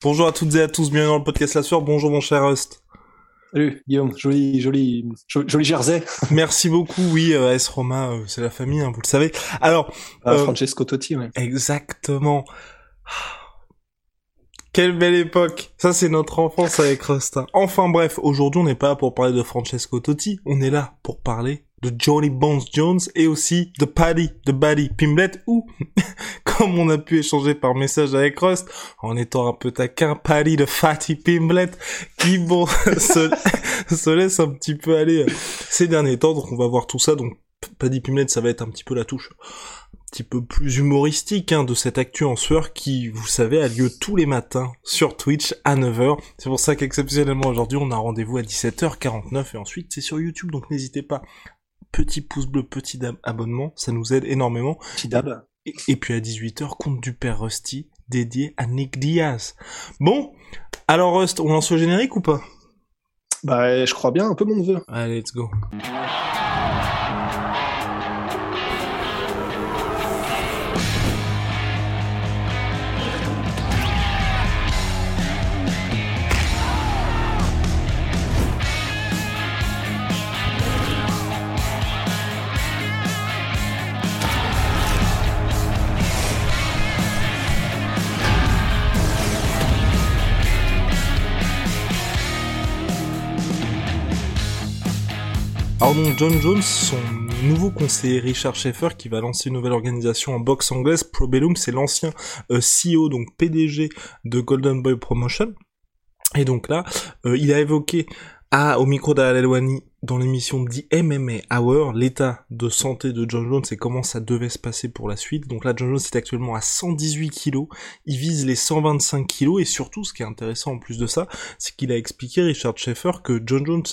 Bonjour à toutes et à tous, bienvenue dans le podcast La Sueur. Bonjour mon cher Rust. Salut Guillaume, joli, joli, joli jersey. Merci beaucoup, oui, euh, S Roma, euh, c'est la famille, hein, vous le savez. Alors, ah, euh, Francesco Totti, ouais. Exactement. Quelle belle époque Ça, c'est notre enfance avec Rust. Enfin bref, aujourd'hui, on n'est pas là pour parler de Francesco Totti, on est là pour parler de Johnny Bones Jones et aussi de Paddy, de Buddy Pimblet ou, comme on a pu échanger par message avec Rust, en étant un peu taquin, Paddy de Fatty Pimblet, qui bon, se, se, laisse un petit peu aller euh, ces derniers temps, donc on va voir tout ça, donc Paddy Pimblet, ça va être un petit peu la touche un petit peu plus humoristique hein, de cette actu en sueur qui, vous savez, a lieu tous les matins sur Twitch à 9h. C'est pour ça qu'exceptionnellement aujourd'hui, on a rendez-vous à 17h49 et ensuite c'est sur YouTube, donc n'hésitez pas petit pouce bleu, petit abonnement, ça nous aide énormément. Petit dab. Et, puis à 18h, compte du père Rusty, dédié à Nick Diaz. Bon, alors Rust, on lance le générique ou pas? Bah, je crois bien, un peu mon neveu. Allez, let's go. Alors donc John Jones, son nouveau conseiller Richard Schaeffer qui va lancer une nouvelle organisation en boxe anglaise, Probellum, c'est l'ancien euh, CEO, donc PDG de Golden Boy Promotion. Et donc là, euh, il a évoqué à, au micro d'Alalwani dans l'émission dit MMA Hour, l'état de santé de John Jones et comment ça devait se passer pour la suite. Donc là, John Jones est actuellement à 118 kilos, il vise les 125 kilos et surtout, ce qui est intéressant en plus de ça, c'est qu'il a expliqué, Richard Schaeffer, que John Jones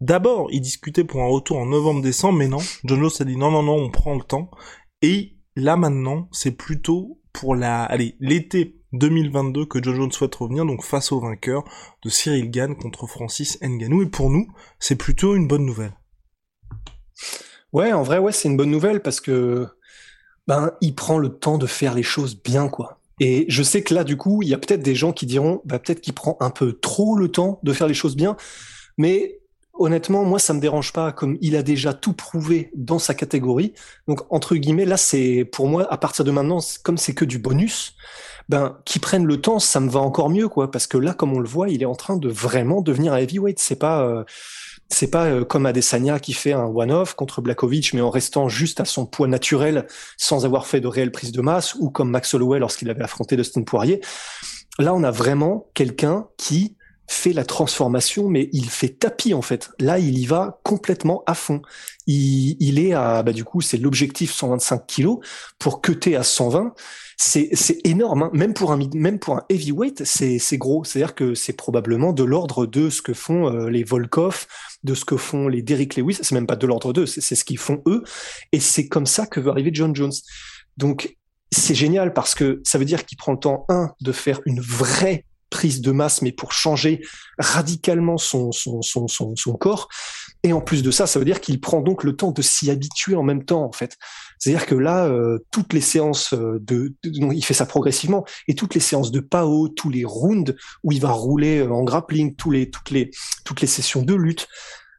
D'abord, il discutait pour un retour en novembre-décembre, mais non. John Jones a dit non, non, non, on prend le temps. Et là maintenant, c'est plutôt pour la, allez, l'été 2022 que John Jones souhaite revenir, donc face au vainqueur de Cyril Gann contre Francis Ngannou. Et pour nous, c'est plutôt une bonne nouvelle. Ouais, en vrai, ouais, c'est une bonne nouvelle parce que ben il prend le temps de faire les choses bien, quoi. Et je sais que là, du coup, il y a peut-être des gens qui diront, bah, peut-être qu'il prend un peu trop le temps de faire les choses bien, mais honnêtement, moi, ça me dérange pas, comme il a déjà tout prouvé dans sa catégorie. Donc, entre guillemets, là, c'est pour moi, à partir de maintenant, comme c'est que du bonus, ben, qui prennent le temps, ça me va encore mieux, quoi, parce que là, comme on le voit, il est en train de vraiment devenir un heavyweight. C'est pas, euh, c'est pas euh, comme Adesanya qui fait un one-off contre Blakovic, mais en restant juste à son poids naturel, sans avoir fait de réelle prise de masse, ou comme Max Holloway lorsqu'il avait affronté Dustin Poirier. Là, on a vraiment quelqu'un qui fait la transformation, mais il fait tapis en fait. Là, il y va complètement à fond. Il, il est à, bah du coup, c'est l'objectif 125 kilos pour cuter à 120. C'est, c'est énorme, hein. même pour un même pour un heavyweight, c'est, c'est gros. C'est-à-dire que c'est probablement de l'ordre de ce que font euh, les Volkov, de ce que font les Derrick Lewis. C'est même pas de l'ordre d'eux, c'est, c'est ce qu'ils font eux. Et c'est comme ça que veut arriver John Jones. Donc c'est génial parce que ça veut dire qu'il prend le temps un de faire une vraie prise de masse, mais pour changer radicalement son, son, son, son, son corps. Et en plus de ça, ça veut dire qu'il prend donc le temps de s'y habituer en même temps, en fait. C'est-à-dire que là, euh, toutes les séances euh, de, il fait ça progressivement, et toutes les séances de PAO, tous les rounds où il va rouler euh, en grappling, tous les, toutes les, toutes les sessions de lutte,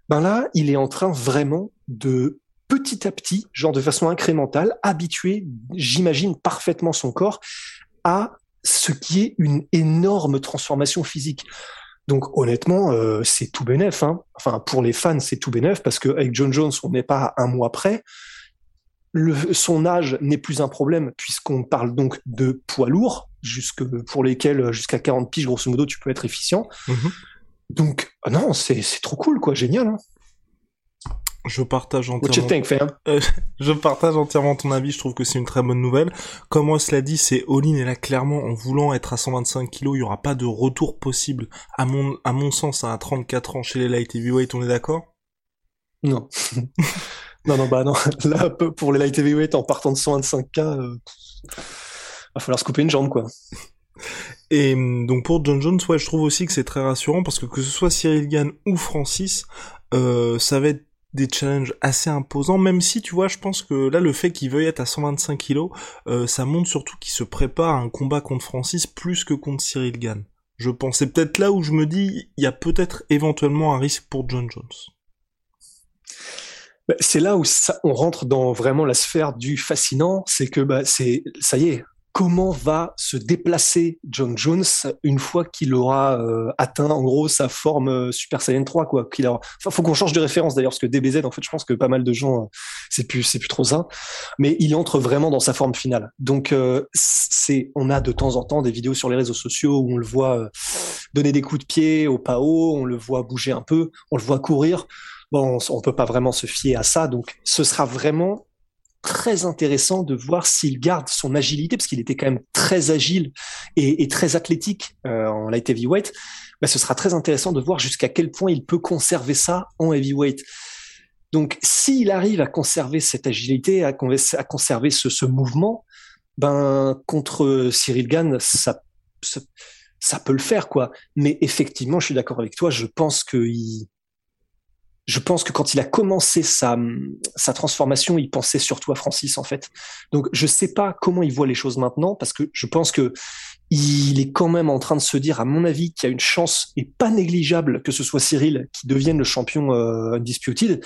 ben là, il est en train vraiment de petit à petit, genre de façon incrémentale, habituer, j'imagine parfaitement son corps à ce qui est une énorme transformation physique. Donc honnêtement, euh, c'est tout bénef. Hein. Enfin, pour les fans, c'est tout bénef parce qu'avec John Jones, on n'est pas à un mois près. Le, son âge n'est plus un problème puisqu'on parle donc de poids lourds, jusque, pour lesquels jusqu'à 40 piges, grosso modo, tu peux être efficient. Mm-hmm. Donc, ah non, c'est trop cool, quoi, génial. Hein. Je partage What you entièrement. think, fam? Euh, je partage entièrement ton avis. Je trouve que c'est une très bonne nouvelle. Comme moi cela dit, c'est all-in et là clairement, en voulant être à 125 kilos, il y aura pas de retour possible. À mon à mon sens, à 34 ans chez les light heavyweight, on est d'accord? Non. non, non, bah non. Là, pour les light heavyweight, en partant de 125K, euh, va falloir se couper une jambe, quoi. Et hum, donc pour John Jones, ouais, je trouve aussi que c'est très rassurant parce que que ce soit Cyril Gann ou Francis, euh, ça va être des challenges assez imposants, même si tu vois, je pense que là, le fait qu'il veuille être à 125 kilos, euh, ça montre surtout qu'il se prépare à un combat contre Francis plus que contre Cyril Gann. Je pense, c'est peut-être là où je me dis, il y a peut-être éventuellement un risque pour John Jones. Bah, C'est là où ça, on rentre dans vraiment la sphère du fascinant, c'est que bah, c'est ça y est. Comment va se déplacer John Jones une fois qu'il aura euh, atteint en gros sa forme euh, Super Saiyan 3 quoi qu'il a... Enfin, faut qu'on change de référence d'ailleurs parce que DBZ en fait je pense que pas mal de gens euh, c'est plus c'est plus trop ça mais il entre vraiment dans sa forme finale donc euh, c'est on a de temps en temps des vidéos sur les réseaux sociaux où on le voit donner des coups de pied au haut on le voit bouger un peu on le voit courir bon, on, on peut pas vraiment se fier à ça. Donc, ce sera vraiment très intéressant de voir s'il garde son agilité, parce qu'il était quand même très agile et, très athlétique euh, en light heavyweight. Bah, ce sera très intéressant de voir jusqu'à quel point il peut conserver ça en heavyweight. Donc, s'il arrive à conserver cette agilité, à, con- à conserver ce, ce mouvement, ben contre Cyril Gann, ça, ça, ça peut le faire, quoi. Mais effectivement, je suis d'accord avec toi. Je pense que il, je pense que quand il a commencé sa, sa transformation, il pensait surtout à Francis en fait. Donc je sais pas comment il voit les choses maintenant parce que je pense que il est quand même en train de se dire, à mon avis, qu'il y a une chance et pas négligeable que ce soit Cyril qui devienne le champion euh, undisputed.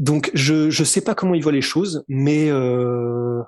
Donc je je sais pas comment il voit les choses, mais euh,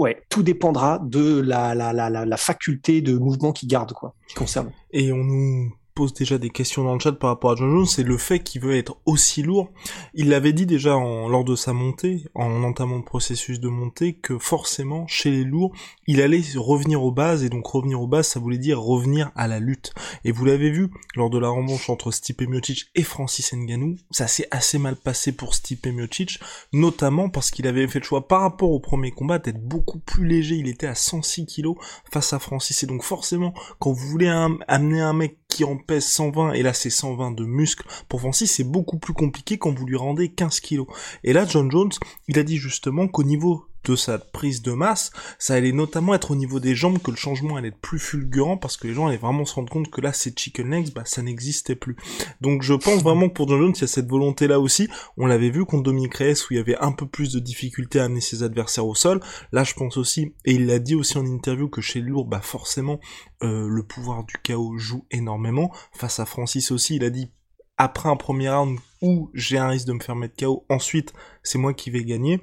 ouais, tout dépendra de la la la la, la faculté de mouvement qu'il garde quoi, qu'il conserve. Et on nous pose déjà des questions dans le chat par rapport à John Jones, c'est le fait qu'il veut être aussi lourd. Il l'avait dit déjà en, lors de sa montée, en entamant le processus de montée, que forcément, chez les lourds, il allait revenir aux bases, et donc revenir aux bases, ça voulait dire revenir à la lutte. Et vous l'avez vu, lors de la revanche entre Stipe Miocic et Francis Ngannou, ça s'est assez mal passé pour Stipe Miocic, notamment parce qu'il avait fait le choix par rapport au premier combat d'être beaucoup plus léger, il était à 106 kilos face à Francis, et donc forcément, quand vous voulez amener un mec qui en pèse 120 et là c'est 120 de muscle. Pour Francis c'est beaucoup plus compliqué quand vous lui rendez 15 kilos. Et là John Jones il a dit justement qu'au niveau de sa prise de masse, ça allait notamment être au niveau des jambes que le changement allait être plus fulgurant parce que les gens allaient vraiment se rendre compte que là ces chicken legs, bah ça n'existait plus. Donc je pense vraiment que pour John Jones il y a cette volonté là aussi. On l'avait vu contre Dominic Reyes où il y avait un peu plus de difficulté à amener ses adversaires au sol. Là je pense aussi, et il l'a dit aussi en interview que chez les lourds, bah forcément euh, le pouvoir du chaos joue énormément. Face à Francis aussi, il a dit après un premier round où j'ai un risque de me faire mettre KO, ensuite c'est moi qui vais gagner.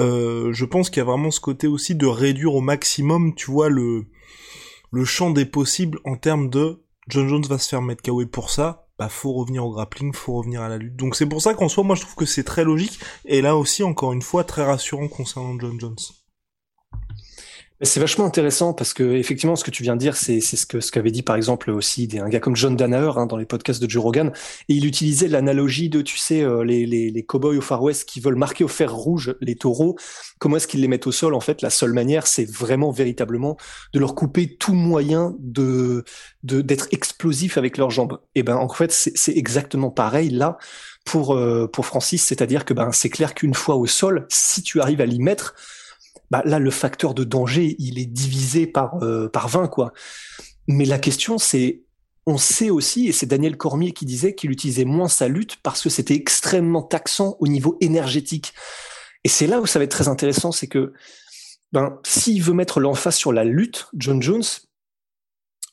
Euh, je pense qu'il y a vraiment ce côté aussi de réduire au maximum, tu vois, le, le champ des possibles en termes de John Jones va se faire mettre KO et pour ça, bah faut revenir au grappling, faut revenir à la lutte. Donc c'est pour ça qu'en soi, moi je trouve que c'est très logique et là aussi encore une fois très rassurant concernant John Jones. C'est vachement intéressant parce que effectivement, ce que tu viens de dire, c'est ce que ce qu'avait dit par exemple aussi des, un gars comme John Danaher hein, dans les podcasts de Joe Rogan, et il utilisait l'analogie de, tu sais, euh, les les les cowboys au Far West qui veulent marquer au fer rouge les taureaux. Comment est-ce qu'ils les mettent au sol En fait, la seule manière, c'est vraiment véritablement de leur couper tout moyen de d'être explosif avec leurs jambes. Et ben en fait, c'est c'est exactement pareil là pour euh, pour Francis, c'est-à-dire que ben c'est clair qu'une fois au sol, si tu arrives à l'y mettre bah là le facteur de danger il est divisé par euh, par 20 quoi. Mais la question c'est on sait aussi et c'est Daniel Cormier qui disait qu'il utilisait moins sa lutte parce que c'était extrêmement taxant au niveau énergétique. Et c'est là où ça va être très intéressant, c'est que ben s'il veut mettre l'emphase sur la lutte, John Jones,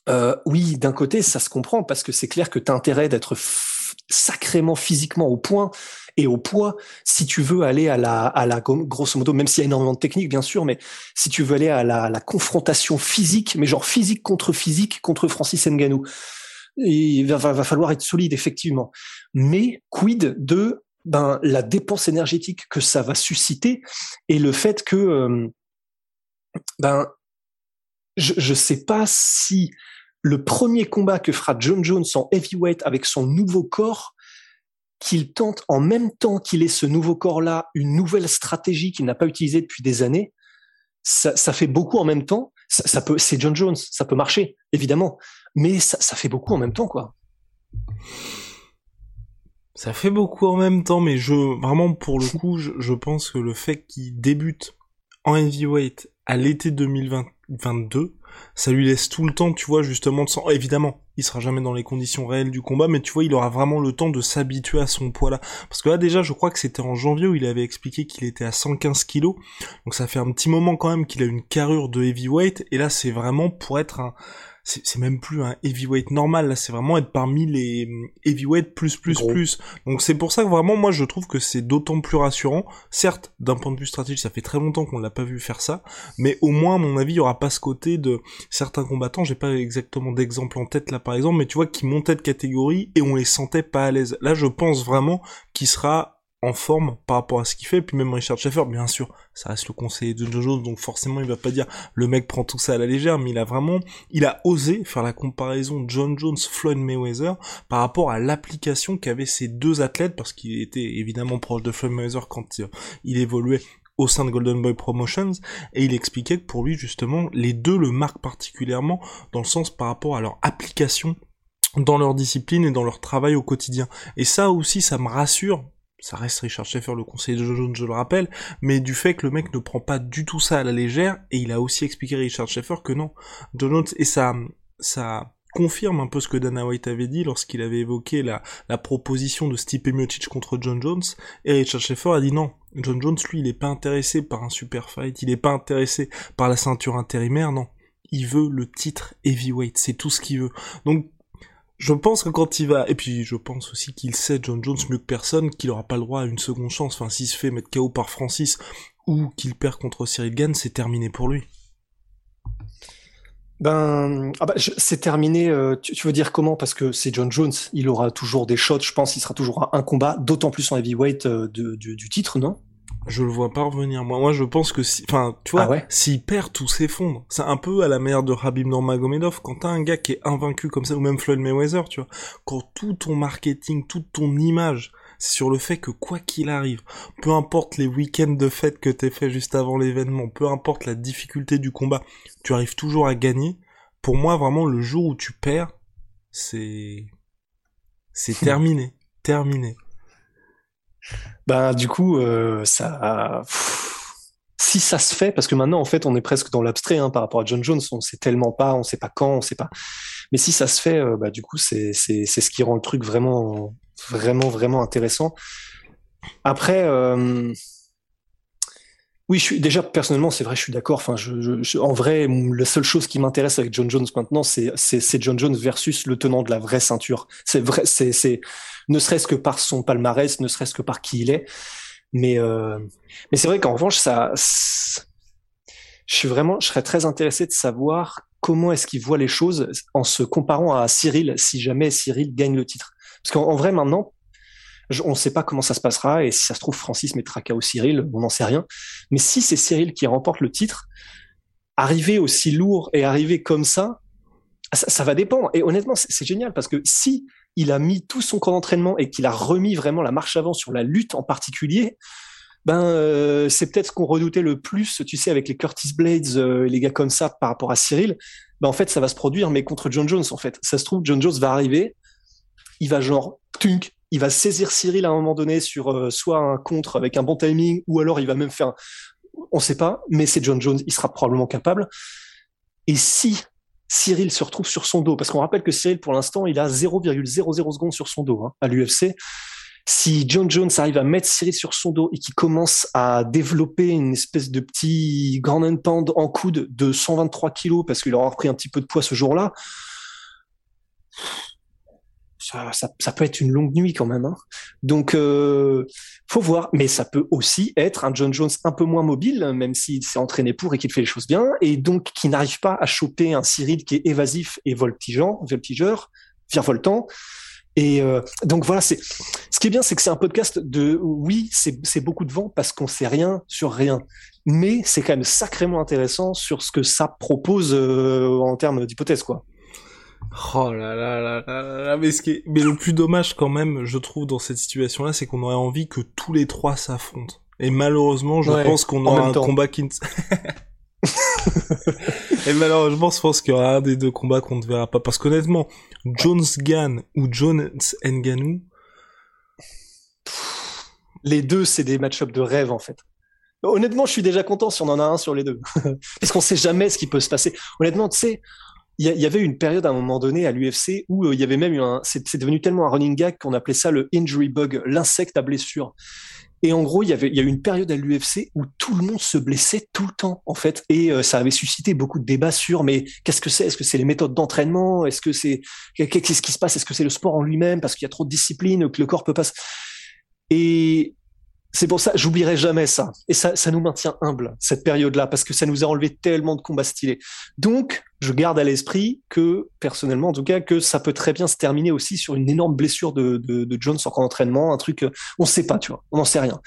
euh, oui, d'un côté, ça se comprend parce que c'est clair que tu as intérêt d'être sacrément physiquement au point et au poids si tu veux aller à la, à la grosso modo, même s'il y a énormément de techniques, bien sûr, mais si tu veux aller à la, confrontation physique, mais genre physique contre physique contre Francis Ngannou, il va, va, va falloir être solide, effectivement. Mais quid de ben, la dépense énergétique que ça va susciter et le fait que euh, ben, je ne sais pas si le premier combat que fera John Jones en heavyweight avec son nouveau corps qu'il tente en même temps qu'il ait ce nouveau corps-là, une nouvelle stratégie qu'il n'a pas utilisée depuis des années, ça, fait beaucoup en même temps. Ça, c'est John Jones, ça peut marcher, évidemment, mais ça, ça fait beaucoup en même temps, quoi. Ça fait beaucoup en même temps, mais je vraiment pour le coup, je, je pense que le fait qu'il débute en heavyweight à l'été 2022, ça lui laisse tout le temps, tu vois, justement, de s'en... Évidemment, il sera jamais dans les conditions réelles du combat, mais tu vois, il aura vraiment le temps de s'habituer à son poids là. Parce que là, déjà, je crois que c'était en janvier où il avait expliqué qu'il était à 115 kilos. Donc ça fait un petit moment quand même qu'il a une carrure de heavyweight, et là, c'est vraiment pour être un c'est même plus un heavyweight normal là c'est vraiment être parmi les heavyweight plus plus plus. Donc c'est pour ça que vraiment moi je trouve que c'est d'autant plus rassurant. Certes d'un point de vue stratégique ça fait très longtemps qu'on l'a pas vu faire ça mais au moins à mon avis il y aura pas ce côté de certains combattants j'ai pas exactement d'exemple en tête là par exemple mais tu vois qui montaient de catégorie et on les sentait pas à l'aise. Là je pense vraiment qu'il sera en forme par rapport à ce qu'il fait, puis même Richard Schaeffer, bien sûr, ça reste le conseiller de Jojo, donc forcément il va pas dire le mec prend tout ça à la légère, mais il a vraiment, il a osé faire la comparaison John Jones, Floyd Mayweather par rapport à l'application qu'avaient ces deux athlètes, parce qu'il était évidemment proche de Floyd Mayweather quand euh, il évoluait au sein de Golden Boy Promotions, et il expliquait que pour lui justement, les deux le marquent particulièrement dans le sens par rapport à leur application dans leur discipline et dans leur travail au quotidien. Et ça aussi, ça me rassure ça reste Richard Schaeffer le conseiller de Jones, je le rappelle, mais du fait que le mec ne prend pas du tout ça à la légère, et il a aussi expliqué à Richard Schaeffer que non, Jones, et ça, ça confirme un peu ce que Dana White avait dit lorsqu'il avait évoqué la, proposition de Stipe Miocic contre John Jones, et Richard Schaeffer a dit non, John Jones, lui, il est pas intéressé par un super fight, il est pas intéressé par la ceinture intérimaire, non. Il veut le titre heavyweight, c'est tout ce qu'il veut. Donc, je pense que quand il va, et puis je pense aussi qu'il sait John Jones mieux que personne, qu'il aura pas le droit à une seconde chance. Enfin, s'il se fait mettre KO par Francis ou qu'il perd contre Cyril Gann, c'est terminé pour lui. Ben, ah bah, c'est terminé. Euh, tu, veux dire comment? Parce que c'est John Jones. Il aura toujours des shots. Je pense qu'il sera toujours à un combat, d'autant plus en heavyweight euh, du titre, non? Je le vois pas revenir. Moi, moi, je pense que si, enfin, tu vois, ah s'il perd, tout s'effondre. C'est un peu à la manière de Habib Nurmagomedov. Quand t'as un gars qui est invaincu comme ça, ou même Floyd Mayweather, tu vois, quand tout ton marketing, toute ton image, c'est sur le fait que quoi qu'il arrive, peu importe les week-ends de fête que t'aies fait juste avant l'événement, peu importe la difficulté du combat, tu arrives toujours à gagner. Pour moi, vraiment, le jour où tu perds, c'est, c'est terminé, terminé. Ben du coup, euh, ça, si ça se fait, parce que maintenant en fait on est presque dans l'abstrait hein, par rapport à John Jones, on sait tellement pas, on sait pas quand, on sait pas. Mais si ça se fait, euh, bah du coup c'est ce qui rend le truc vraiment vraiment vraiment intéressant. Après. Euh, oui, je suis déjà personnellement, c'est vrai, je suis d'accord. Enfin, je, je, en vrai, la seule chose qui m'intéresse avec John Jones maintenant, c'est c'est John Jones versus le tenant de la vraie ceinture. C'est vrai, c'est c'est ne serait-ce que par son palmarès, ne serait-ce que par qui il est. Mais euh, mais c'est vrai qu'en revanche, ça, je suis vraiment, je serais très intéressé de savoir comment est-ce qu'il voit les choses en se comparant à Cyril, si jamais Cyril gagne le titre. Parce qu'en vrai, maintenant, on ne sait pas comment ça se passera et si ça se trouve Francis mettra KO Cyril, on n'en sait rien. Mais si c'est Cyril qui remporte le titre, arriver aussi lourd et arriver comme ça, ça, va dépendre. Et honnêtement, c'est génial parce que si il a mis tout son camp d'entraînement et qu'il a remis vraiment la marche avant sur la lutte en particulier, ben euh, c'est peut-être ce qu'on redoutait le plus, tu sais, avec les Curtis Blades, euh, les gars comme ça par rapport à Cyril. Ben en fait, ça va se produire, mais contre John Jones en fait. Ça se trouve, John Jones va arriver, il va genre tunk, il va saisir Cyril à un moment donné sur euh, soit un contre avec un bon timing, ou alors il va même faire, on sait pas, mais c'est John Jones, il sera probablement capable. Et si Cyril se retrouve sur son dos, parce qu'on rappelle que Cyril, pour l'instant, il a 0,00 secondes sur son dos hein, à l'UFC. Si John Jones arrive à mettre Cyril sur son dos et qu'il commence à développer une espèce de petit grand pound en coude de 123 kilos parce qu'il aura repris un petit peu de poids ce jour-là, ça, peut être une longue nuit quand même. Hein. Donc, euh, faut voir. Mais ça peut aussi être un John Jones un peu moins mobile, même s'il s'est entraîné pour et qu'il fait les choses bien, et donc qui n'arrive pas à choper un Cyril qui est évasif et voltigeant, voltigeur, virevoltant. Et euh, donc voilà, c'est ce qui est bien, c'est que c'est un podcast de oui, c'est beaucoup de vent parce qu'on sait rien sur rien, mais c'est quand même sacrément intéressant sur ce que ça propose euh, en termes d'hypothèse, quoi. Oh là là là là là, mais, ce qui est... mais le plus dommage quand même, je trouve, dans cette situation-là, c'est qu'on aurait envie que tous les trois s'affrontent. Et malheureusement, je pense qu'on aura un combat qui. Et malheureusement, je pense qu'il y aura un des deux combats qu'on ne verra pas. Parce qu'honnêtement, Jones Gann ou Jones Nganou... Les deux, c'est des match-ups de rêve, en fait. Honnêtement, je suis déjà content si on en a un sur les deux. Parce qu'on sait jamais ce qui peut se passer. Honnêtement, tu sais, il y, avait une période à un moment donné à l'UFC où euh, il y avait même eu un, c'est devenu tellement un running gag qu'on appelait ça le injury bug, l'insecte à blessure. Et en gros, il y avait, il y a eu une période à l'UFC où tout le monde se blessait tout le temps, en fait, et euh, ça avait suscité beaucoup de débats sur, mais qu'est-ce que c'est? Est-ce que c'est les méthodes d'entraînement? Est-ce que c'est qu'est-ce qui se passe? Est-ce que c'est le sport en lui-même? Parce qu'il y a trop de discipline que le corps peut pas Et c'est pour ça, j'oublierai jamais ça. Et ça, nous maintient humble cette période-là, parce que ça nous a enlevé tellement de combats stylés. Donc, je garde à l'esprit que, personnellement, en tout cas, que ça peut très bien se terminer aussi sur une énorme blessure de, de, de Jones en entraînement, un truc, on sait pas, tu vois, on n'en sait rien.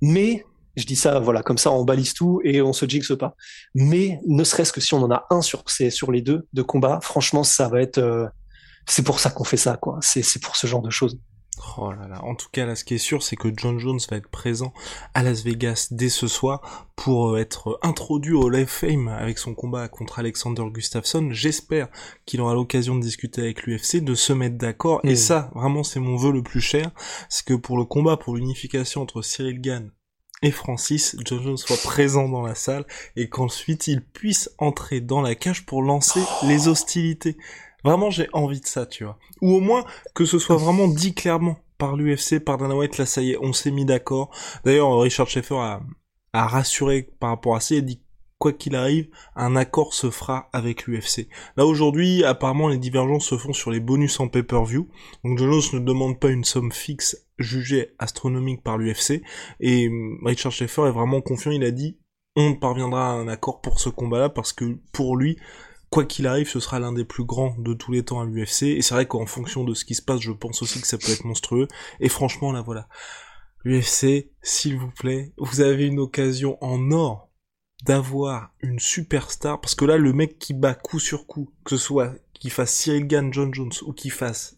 Mais, je dis ça, voilà, comme ça, on balise tout et on se jinxe pas. Mais, ne serait-ce que si on en a un sur ces, sur les deux de combat, franchement, ça va être, euh, c'est pour ça qu'on fait ça, quoi. C'est pour ce genre de choses. Oh là là. En tout cas, là, ce qui est sûr, c'est que John Jones va être présent à Las Vegas dès ce soir pour euh, être introduit au Live Fame avec son combat contre Alexander Gustafsson. J'espère qu'il aura l'occasion de discuter avec l'UFC, de se mettre d'accord. Et ça, vraiment, c'est mon vœu le plus cher. C'est que pour le combat, pour l'unification entre Cyril Gann et Francis, John Jones soit présent dans la salle et qu'ensuite il puisse entrer dans la cage pour lancer les hostilités. Vraiment, j'ai envie de ça, tu vois. Ou au moins que ce soit vraiment dit clairement par l'UFC, par Dana White, là ça y est, on s'est mis d'accord. D'ailleurs, Richard Schaeffer a, a rassuré par rapport à ça, il a dit quoi qu'il arrive, un accord se fera avec l'UFC. Là aujourd'hui, apparemment les divergences se font sur les bonus en pay-per-view. Donc Jones ne demande pas une somme fixe jugée astronomique par l'UFC. Et hum, Richard Schaeffer est vraiment confiant, il a dit on parviendra à un accord pour ce combat-là parce que pour lui, quoi qu'il arrive, ce sera l'un des plus grands de tous les temps à l'UFC. Et c'est vrai qu'en fonction de ce qui se passe, je pense aussi que ça peut être monstrueux. Et franchement, là voilà. L'UFC, s'il vous plaît, vous avez une occasion en or d'avoir une superstar. Parce que là, le mec qui bat coup sur coup, que ce soit qu'il fasse Cyril Gann, John Jones, ou qu'il fasse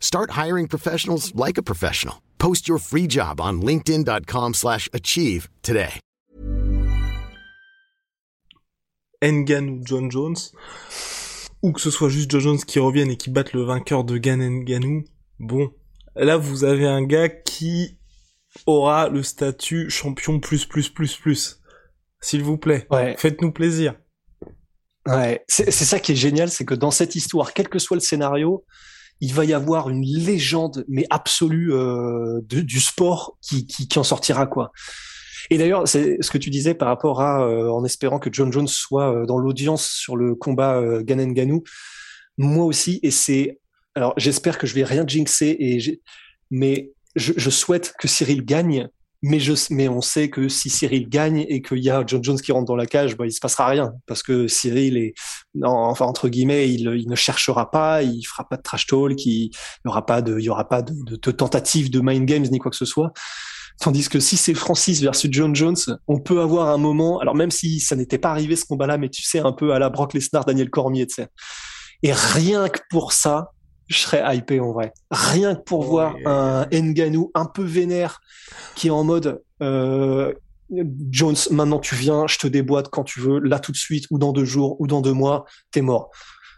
Start hiring professionals like a professional. Post your free job on linkedin.com slash achieve today. Engan ou John Jones, ou que ce soit juste John Jones qui revienne et qui batte le vainqueur de Gan Nganou, bon, là vous avez un gars qui aura le statut champion plus plus plus plus. S'il vous plaît, faites-nous plaisir. Ouais, c'est ça qui est génial, c'est que dans cette histoire, quel que soit le scénario, il va y avoir une légende, mais absolue euh, du sport qui, qui, qui, en sortira quoi. Et d'ailleurs, c'est ce que tu disais par rapport à, euh, en espérant que John Jones soit euh, dans l'audience sur le combat euh, Ganen Ganou, moi aussi. Et c'est, alors j'espère que je vais rien jinxer, et mais je, je souhaite que Cyril gagne mais, je, mais on sait que si Cyril gagne et qu'il y a John Jones qui rentre dans la cage, bah, il se passera rien. Parce que Cyril est, non, enfin, entre guillemets, il, ne cherchera pas, il fera pas de trash talk, il n'y aura pas de, il aura pas de, tentative de mind games ni quoi que ce soit. Tandis que si c'est Francis versus John Jones, on peut avoir un moment, alors même si ça n'était pas arrivé ce combat-là, mais tu sais, un peu à la Brock Lesnar, Daniel Cormier, tu sais. Et rien que pour ça, je serais hypé en vrai. Rien que pour voir un Nganou un peu vénère qui est en mode euh, Jones, maintenant tu viens, je te déboîte quand tu veux, là tout de suite, ou dans deux jours, ou dans deux mois, t'es mort.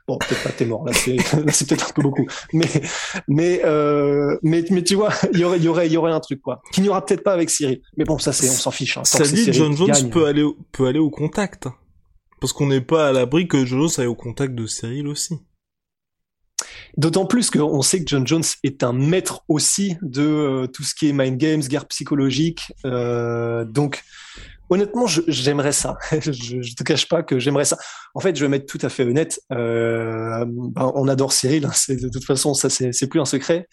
Bon, peut-être pas t'es mort, là c'est, peut-être un peu beaucoup. Mais, mais, euh, mais, mais tu vois, il y aurait, il y aurait, il y aurait un truc, quoi. Qu'il n'y aura peut-être pas avec Cyril. Mais bon, ça c'est, on s'en fiche. Hein. Ça dit, John Jones peut aller, peut aller au contact. Parce qu'on n'est pas à l'abri que Jones aille au contact de Cyril aussi. D'autant plus qu'on sait que John Jones est un maître aussi de euh, tout ce qui est mind games, guerre psychologique. Euh, donc, honnêtement, j'aimerais ça. je, ne te cache pas que j'aimerais ça. En fait, je vais être tout à fait honnête. Euh, ben, on adore Cyril. Hein, de toute façon, ça c'est plus un secret.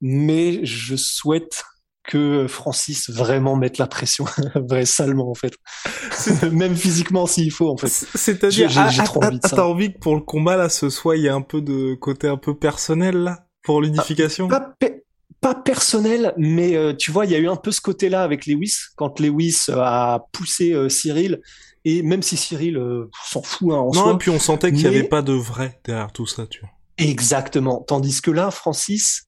mais je souhaite que Francis vraiment mette la pression, vrai salement en fait. Même physiquement s'il faut en fait. C'est-à-dire, j'ai ah, trop ah, envie de ça. T'as envie que pour le combat là, ce soit il y a un peu de côté un peu personnel là pour l'unification? Pas, pas, personnel, mais euh, tu vois, il y a eu un peu ce côté-là avec Lewis quand Lewis euh, a poussé euh, Cyril. Et même si Cyril s'en fout hein, en non, et puis on sentait qu'il n'y avait pas de vrai derrière tout ça, tu vois. Exactement. Tandis que là, Francis,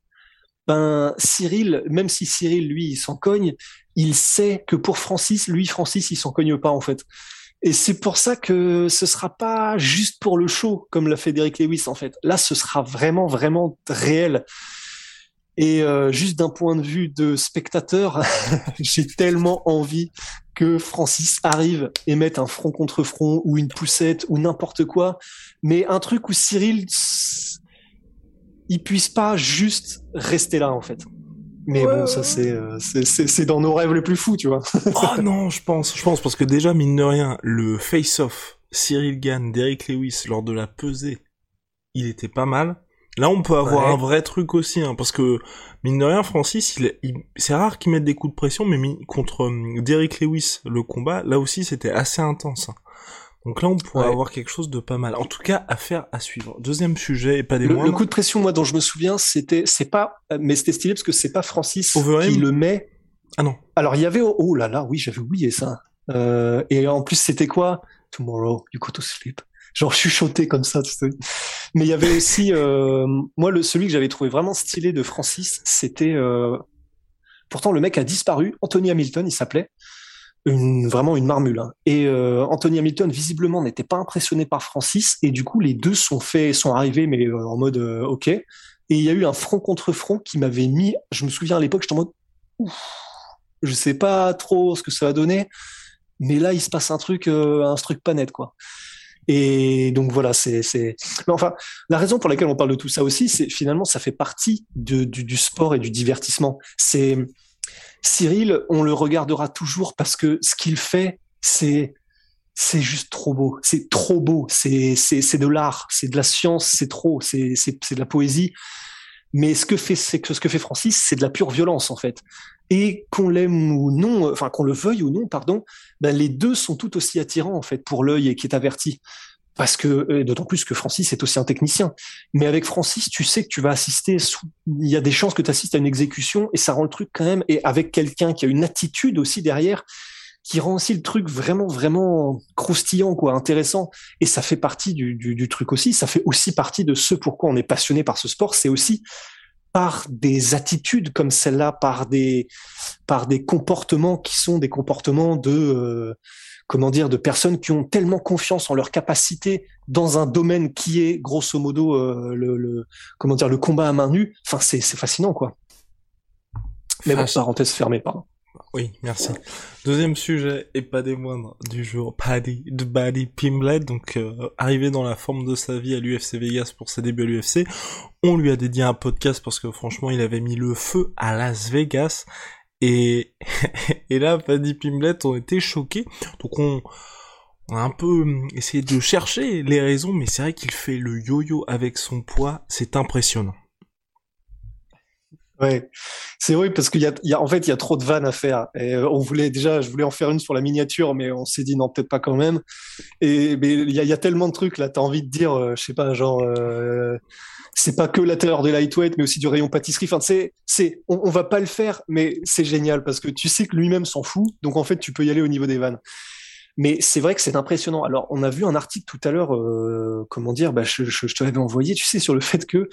ben Cyril, même si Cyril lui s'en cogne, il sait que pour Francis, lui Francis il s'en cogne pas en fait. Et c'est pour ça que ce sera pas juste pour le show comme l'a fait Derek Lewis en fait. Là, ce sera vraiment vraiment réel. Et euh, juste d'un point de vue de spectateur, j'ai tellement envie que Francis arrive et mette un front contre front ou une poussette ou n'importe quoi, mais un truc où Cyril il puisse pas juste rester là en fait. Mais bon, ça euh, c'est c'est dans nos rêves les plus fous, tu vois. oh non, je pense, je pense parce que déjà mine de rien, le face-off Cyril Gann, Derek Lewis lors de la pesée, il était pas mal. Là, on peut avoir un vrai truc aussi, hein, parce que mine de rien, Francis, il, c'est rare qu'il mette des coups de pression, mais contre euh, Derek Lewis, le combat, là aussi, c'était assez intense. Hein. Donc là, on pourrait avoir quelque chose de pas mal. En tout cas, à faire, à suivre. Deuxième sujet, et pas des le, moindres. Le coup de pression, moi, dont je me souviens, c'était, c'est pas, mais c'était stylé parce que c'est pas Francis qui le met. Ah non. Alors, il y avait, oh là là, oui, j'avais oublié ça. Euh, et en plus, c'était quoi? Tomorrow, you go to sleep. Genre chuchoté comme ça, tu sais. Mais il y avait aussi, euh, moi, le, celui que j'avais trouvé vraiment stylé de Francis, c'était, euh, pourtant, le mec a disparu. Anthony Hamilton, il s'appelait une, vraiment une marmule. Hein. Et euh, Anthony Hamilton visiblement n'était pas impressionné par Francis et du coup les deux sont faits, sont arrivés mais euh, en mode euh, ok. Et il y a eu un front contre front qui m'avait mis, je me souviens à l'époque, j'étais en mode ouf, je sais pas trop ce que ça va donner, mais là il se passe un truc, un truc pas net quoi. Et donc voilà, c'est. Mais enfin, la raison pour laquelle on parle de tout ça aussi, c'est finalement ça fait partie de, du, du sport et du divertissement. C'est Cyril, on le regardera toujours parce que ce qu'il fait, c'est c'est juste trop beau. C'est trop beau. C'est c'est de l'art. C'est de la science. C'est trop. C'est c'est de la poésie. Mais ce que fait que ce que fait Francis, c'est de la pure violence en fait. Et qu'on l'aime ou non, enfin qu'on le veuille ou non, pardon, ben les deux sont tout aussi attirants en fait pour l'œil et qui est averti parce que d'autant plus que Francis est aussi un technicien. Mais avec Francis, tu sais que tu vas assister, il y a des chances que tu assistes à une exécution et ça rend le truc quand même, et avec quelqu'un qui a une attitude aussi derrière, qui rend aussi le truc vraiment, vraiment croustillant, quoi, intéressant. Et ça fait partie du, du, du truc aussi, ça fait aussi partie de ce pourquoi on est passionné par ce sport, c'est aussi par des attitudes comme celle-là, par des, par des comportements qui sont des comportements de... Euh, comment dire, de personnes qui ont tellement confiance en leur capacité dans un domaine qui est grosso modo euh, le, comment dire le combat à main nue. Enfin, c'est fascinant quoi. Mais bon, parenthèse fermée, pardon. Oui, merci. Deuxième sujet, et pas des moindres, du jour, Paddy, de Paddy Pimblet, donc euh, arrivé dans la forme de sa vie à l'UFC Vegas pour ses débuts à l'UFC. On lui a dédié un podcast parce que franchement, il avait mis le feu à Las Vegas. Et, et là, Paddy Pimblet ont été choqués. Donc on, on a un peu hum, essayé de chercher les raisons, mais c'est vrai qu'il fait le yo-yo avec son poids. C'est impressionnant. Ouais, c'est vrai parce qu'il y a, en fait, il y a trop de vannes à faire. Et euh, on voulait déjà, je voulais en faire une sur la miniature, mais on s'est dit non, peut-être pas quand même. Et il y a, tellement de trucs là, t'as envie de dire, euh, je sais pas, genre. Euh, c'est pas que la terreur de lightweight, mais aussi du rayon pâtisserie. Enfin, c'est, c'est, on, on, va pas le faire, mais c'est génial parce que tu sais que lui-même s'en fout, donc en fait, tu peux y aller au niveau des vannes. Mais c'est vrai que c'est impressionnant. Alors, on a vu un article tout à l'heure, euh, comment dire, bah, je, je, je te l'avais envoyé, tu sais, sur le fait que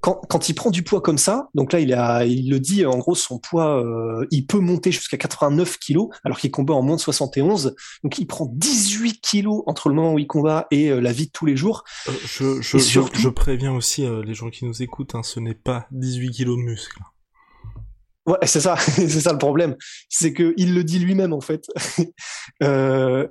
quand, quand, il prend du poids comme ça, donc là il a, il le dit en gros son poids, euh, il peut monter jusqu'à 89 kilos alors qu'il combat en moins de 71. Donc il prend 18 kilos entre le moment où il combat et euh, la vie de tous les jours. Euh, je, je, je, préviens aussi les gens qui nous écoutent, hein, ce n'est pas 18 kilos de muscle. Ouais, c'est ça, c'est ça le problème, c'est que il le dit lui-même en fait. euh,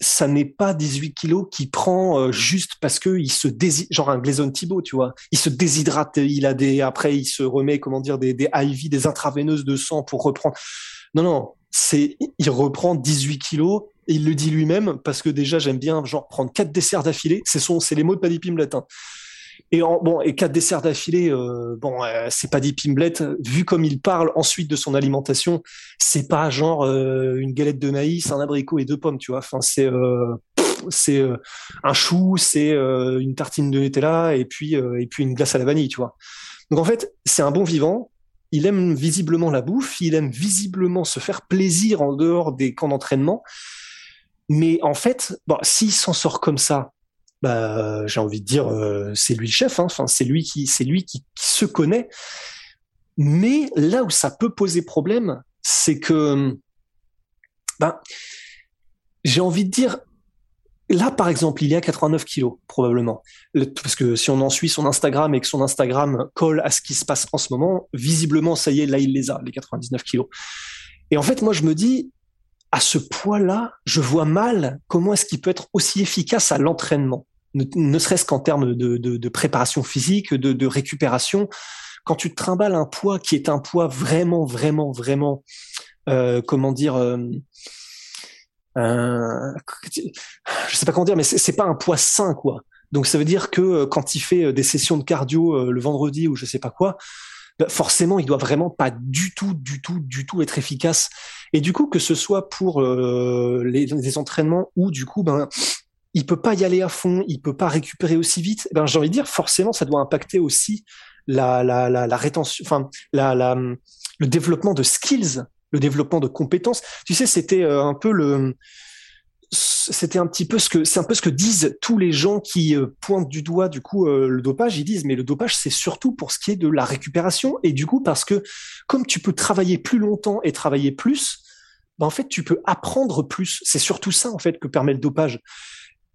ça n'est pas 18 kilos qui prend euh, juste parce que il se déshydrate, genre un Gleison Thibault, tu vois. Il se déshydrate, il a des, après il se remet, comment dire, des, IV, des intraveineuses de sang pour reprendre. Non, non, c'est, il reprend 18 kilos il le dit lui-même parce que déjà j'aime bien, genre, prendre quatre desserts d'affilée. C'est son, c'est les mots de Paddy Pimlet. Hein. Et en, bon, et quatre desserts d'affilée, euh, bon, euh, c'est pas des pimblettes. Vu comme il parle ensuite de son alimentation, c'est pas genre euh, une galette de maïs, un abricot et deux pommes, tu vois. Enfin, c'est c'est un chou, c'est une tartine de Nutella et puis et puis une glace à la vanille, tu vois. Donc en fait, c'est un bon vivant. Il aime visiblement la bouffe, il aime visiblement se faire plaisir en dehors des camps d'entraînement. Mais en fait, bon, s'il s'en sort comme ça, bah, j'ai envie de dire, euh, c'est lui le chef. Hein. Enfin, c'est lui qui, c'est lui qui, se connaît. Mais là où ça peut poser problème, c'est que, ben, j'ai envie de dire, là par exemple, il y a 89 kilos probablement, parce que si on en suit son Instagram et que son Instagram colle à ce qui se passe en ce moment, visiblement, ça y est, là il les a, les 99 kilos. Et en fait, moi je me dis, à ce poids-là, je vois mal comment est-ce qu'il peut être aussi efficace à l'entraînement ne, serait-ce qu'en termes de, préparation physique, de, récupération. Quand tu te trimbales un poids qui est un poids vraiment, vraiment, vraiment, euh, comment dire, euh, euh, je sais pas comment dire, mais c'est pas un poids sain, quoi. Donc ça veut dire que euh, quand il fait des sessions de cardio le vendredi ou je sais pas quoi, bah, forcément il doit vraiment pas du tout, du tout, du tout être efficace. Et du coup que ce soit pour les, les, entraînements ou du coup ben il peut pas y aller à fond, il peut pas récupérer aussi vite. Eh ben, j'ai envie de dire, forcément, ça doit impacter aussi la, la, la, la rétention, enfin, la, la, le développement de skills, le développement de compétences. Tu sais, c'était euh, un peu le, c'était un petit peu ce que, c'est un peu ce que disent tous les gens qui euh, pointent du doigt, du coup, euh, le dopage. Ils disent, mais le dopage, c'est surtout pour ce qui est de la récupération. Et du coup, parce que comme tu peux travailler plus longtemps et travailler plus, ben, en fait, tu peux apprendre plus. C'est surtout ça, en fait, que permet le dopage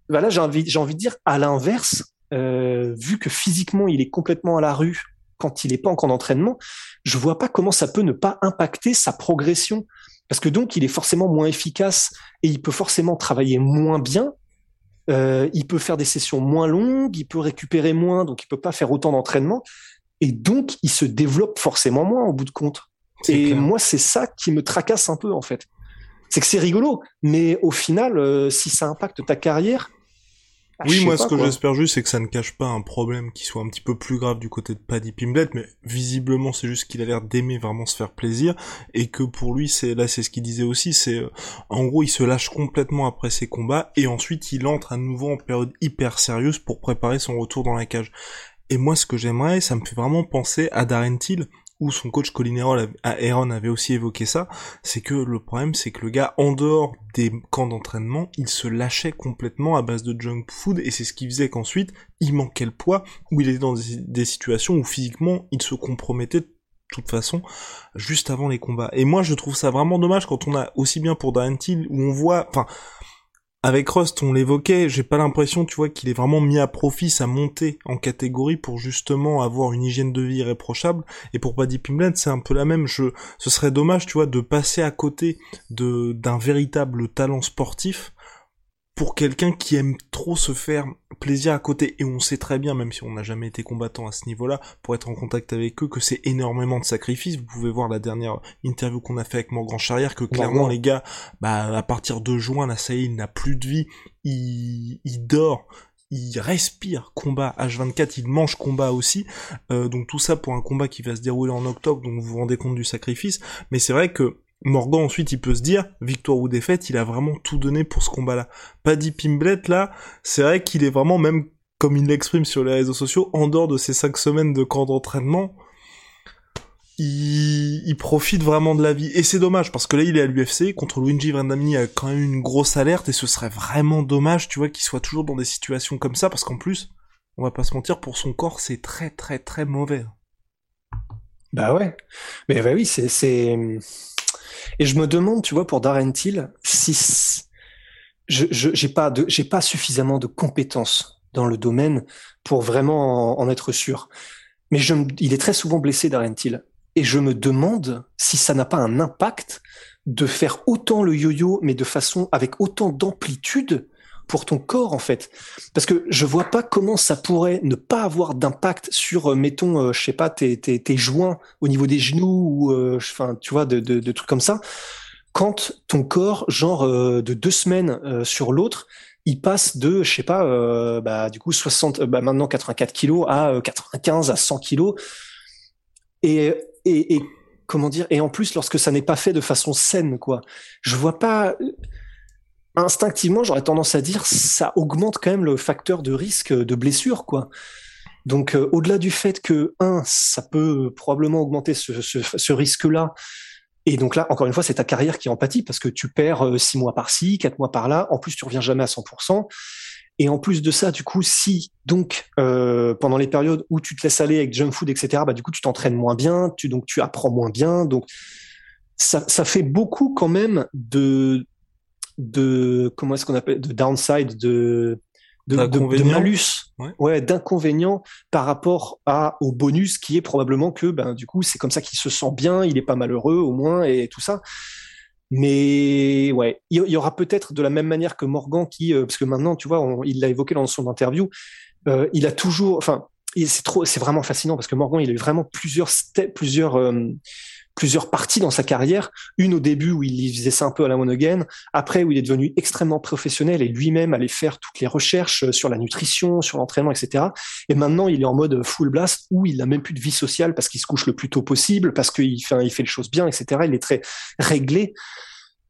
bah là, j'ai envie, j'ai envie de dire, à l'inverse, euh, vu que physiquement, il est complètement à la rue quand il n'est pas en camp d'entraînement, je vois pas comment ça peut ne pas impacter sa progression. Parce que donc, il est forcément moins efficace et il peut forcément travailler moins bien. Euh, il peut faire des sessions moins longues, il peut récupérer moins, donc il peut pas faire autant d'entraînement. Et donc, il se développe forcément moins au bout de compte. Et moi, c'est ça qui me tracasse un peu, en fait. C'est que c'est rigolo, mais au final, euh, si ça impacte ta carrière, ah, oui, moi, ce que j'espère juste, c'est que ça ne cache pas un problème qui soit un petit peu plus grave du côté de Paddy Pimblet, mais visiblement, c'est juste qu'il a l'air d'aimer vraiment se faire plaisir, et que pour lui, c'est là, c'est ce qu'il disait aussi, c'est, euh, en gros, il se lâche complètement après ses combats, et ensuite, il entre à nouveau en période hyper sérieuse pour préparer son retour dans la cage. Et moi, ce que j'aimerais, ça me fait vraiment penser à Darren Till, où son coach Colin Aaron avait aussi évoqué ça, c'est que le problème c'est que le gars en dehors des camps d'entraînement, il se lâchait complètement à base de junk food et c'est ce qui faisait qu'ensuite il manquait le poids, où il était dans des, situations où physiquement il se compromettait de toute façon juste avant les combats. Et moi je trouve ça vraiment dommage quand on a aussi bien pour Darren Till où on voit, enfin avec Rust, on l'évoquait, j'ai pas l'impression, tu vois, qu'il est vraiment mis à profit sa montée en catégorie pour justement avoir une hygiène de vie irréprochable. Et pour Paddy Pimblett, c'est un peu la même. Je, ce serait dommage, tu vois, de passer à côté de d'un véritable talent sportif pour quelqu'un qui aime trop se faire plaisir à côté, et on sait très bien, même si on n'a jamais été combattant à ce niveau-là, pour être en contact avec eux, que c'est énormément de sacrifices. Vous pouvez voir la dernière interview qu'on a fait avec Morgan Charrière, que clairement. les gars, bah à partir de juin, là ça y est, il n'a plus de vie, il, il dort, il respire combat H24, il mange combat aussi, euh, donc tout ça pour un combat qui va se dérouler en octobre, donc vous vous rendez compte du sacrifice, mais c'est vrai que Morgan ensuite il peut se dire victoire ou défaite, il a vraiment tout donné pour ce combat-là. Paddy Pimblet là, c'est vrai qu'il est vraiment même comme il l'exprime sur les réseaux sociaux, en dehors de ces cinq semaines de camp d'entraînement, il, profite vraiment de la vie. Et c'est dommage, parce que là, il est à l'UFC, contre Luigi y a quand même une grosse alerte, et ce serait vraiment dommage, tu vois, qu'il soit toujours dans des situations comme ça, parce qu'en plus, on va pas se mentir, pour son corps, c'est très très très mauvais. Bah ouais. Mais bah oui, c'est, et je me demande, tu vois, pour Darren Till, si je j'ai pas suffisamment de compétences dans le domaine pour vraiment en, être sûr. Mais il est très souvent blessé, Darren Till. Et je me demande si ça n'a pas un impact de faire autant le yo-yo, mais de façon avec autant d'amplitude pour ton corps en fait parce que je vois pas comment ça pourrait ne pas avoir d'impact sur euh, mettons euh, je sais pas tes, tes, tes, joints au niveau des genoux ou euh, enfin tu vois de, de, trucs comme ça quand ton corps genre de deux semaines sur l'autre il passe de, je sais pas, euh, bah, du coup 60, bah, maintenant 84 kilos à 95 à 100 kilos. Et, et, et comment dire Et en plus, lorsque ça n'est pas fait de façon saine, quoi. Je vois pas. Instinctivement, j'aurais tendance à dire, ça augmente quand même le facteur de risque de blessure, quoi. Donc, euh, au-delà du fait que un, ça peut probablement augmenter ce, risque-là. Et donc là, encore une fois, c'est ta carrière qui empathie parce que tu perds euh, six mois par-ci, quatre mois par-là. En plus, tu reviens jamais à 100%. Et en plus de ça, du coup, si donc euh, pendant les périodes où tu te laisses aller avec junk food, etc., bah du coup tu t'entraînes moins bien, tu donc tu apprends moins bien, donc ça fait beaucoup quand même de de comment est-ce qu'on appelle de downside de de, de, malus, ouais, ouais d'inconvénients par rapport à au bonus qui est probablement que ben du coup c'est comme ça qu'il se sent bien, il est pas malheureux au moins et tout ça. Mais ouais, il y, aura peut-être de la même manière que Morgan qui, euh, parce que maintenant, tu vois, il l'a évoqué dans son interview, euh, il a toujours, enfin, c'est trop, c'est vraiment fascinant parce que Morgan, il a eu vraiment plusieurs plusieurs euh, plusieurs parties dans sa carrière. Une au début où il faisait ça un peu à la one again, après où il est devenu extrêmement professionnel et lui-même allait faire toutes les recherches sur la nutrition, sur l'entraînement, etc. Et maintenant, il est en mode full blast où il n'a même plus de vie sociale parce qu'il se couche le plus tôt possible, parce qu'il fait, il fait les choses bien, etc. Il est très réglé.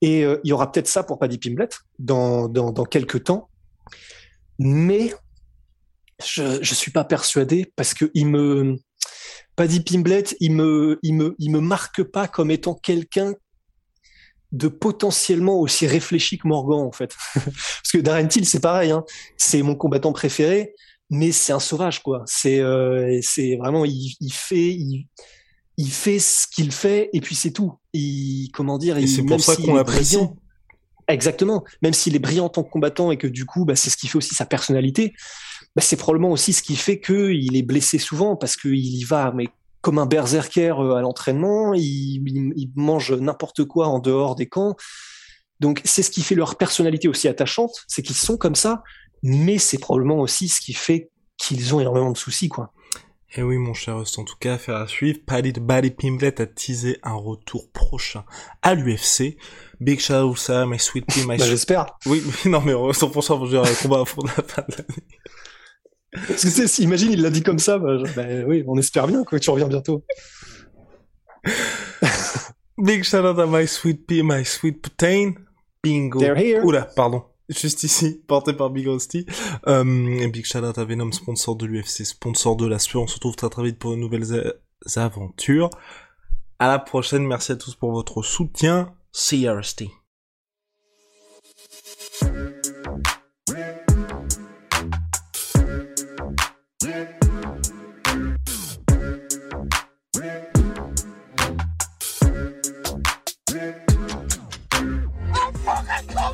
Et euh, il y aura peut-être ça pour Paddy Pimblet dans, dans, dans quelques temps. Mais je, je suis pas persuadé parce que il me, Paddy Pimblet, il me, il me, il me marque pas comme étant quelqu'un de potentiellement aussi réfléchi que Morgan en fait. Parce que Darren Till c'est pareil, hein. c'est mon combattant préféré, mais c'est un sauvage quoi. C'est, euh, c'est vraiment, il, il fait, il, il, fait ce qu'il fait et puis c'est tout. Il, comment dire, et c'est pour ça qu'on l'apprécie. Exactement. Même s'il est brillant en tant que combattant et que du coup, bah, c'est ce qui fait aussi sa personnalité bah, c'est probablement aussi ce qui fait qu'il est blessé souvent parce qu'il y va mais comme un berserker euh, à l'entraînement, il, il, mange n'importe quoi en dehors des camps. Donc c'est ce qui fait leur personnalité aussi attachante, c'est qu'ils sont comme ça, mais c'est probablement aussi ce qui fait qu'ils ont énormément de soucis, quoi. Et eh oui, mon cher Rust, en tout cas, affaire à suivre. Paddy de Paddy Pimblet a teasé un retour prochain à l'UFC. Big shout out ça, my sweet pea, my bah, J'espère. Oui, non, mais 100% je dirais combat à fond de la fin de l'année. Parce que imagine, il l'a dit comme ça, bah, bah, oui, on espère bien que tu reviens bientôt. Big shout out à My Sweet Pea, My Sweet Protein. Bingo. They're here. Oula, pardon. Juste ici, porté par Big Rusty. Euh, big shout out à Venom, sponsor de l'UFC, sponsor de la sueur. On se retrouve très très vite pour de nouvelles aventures. À la prochaine. Merci à tous pour votre soutien. See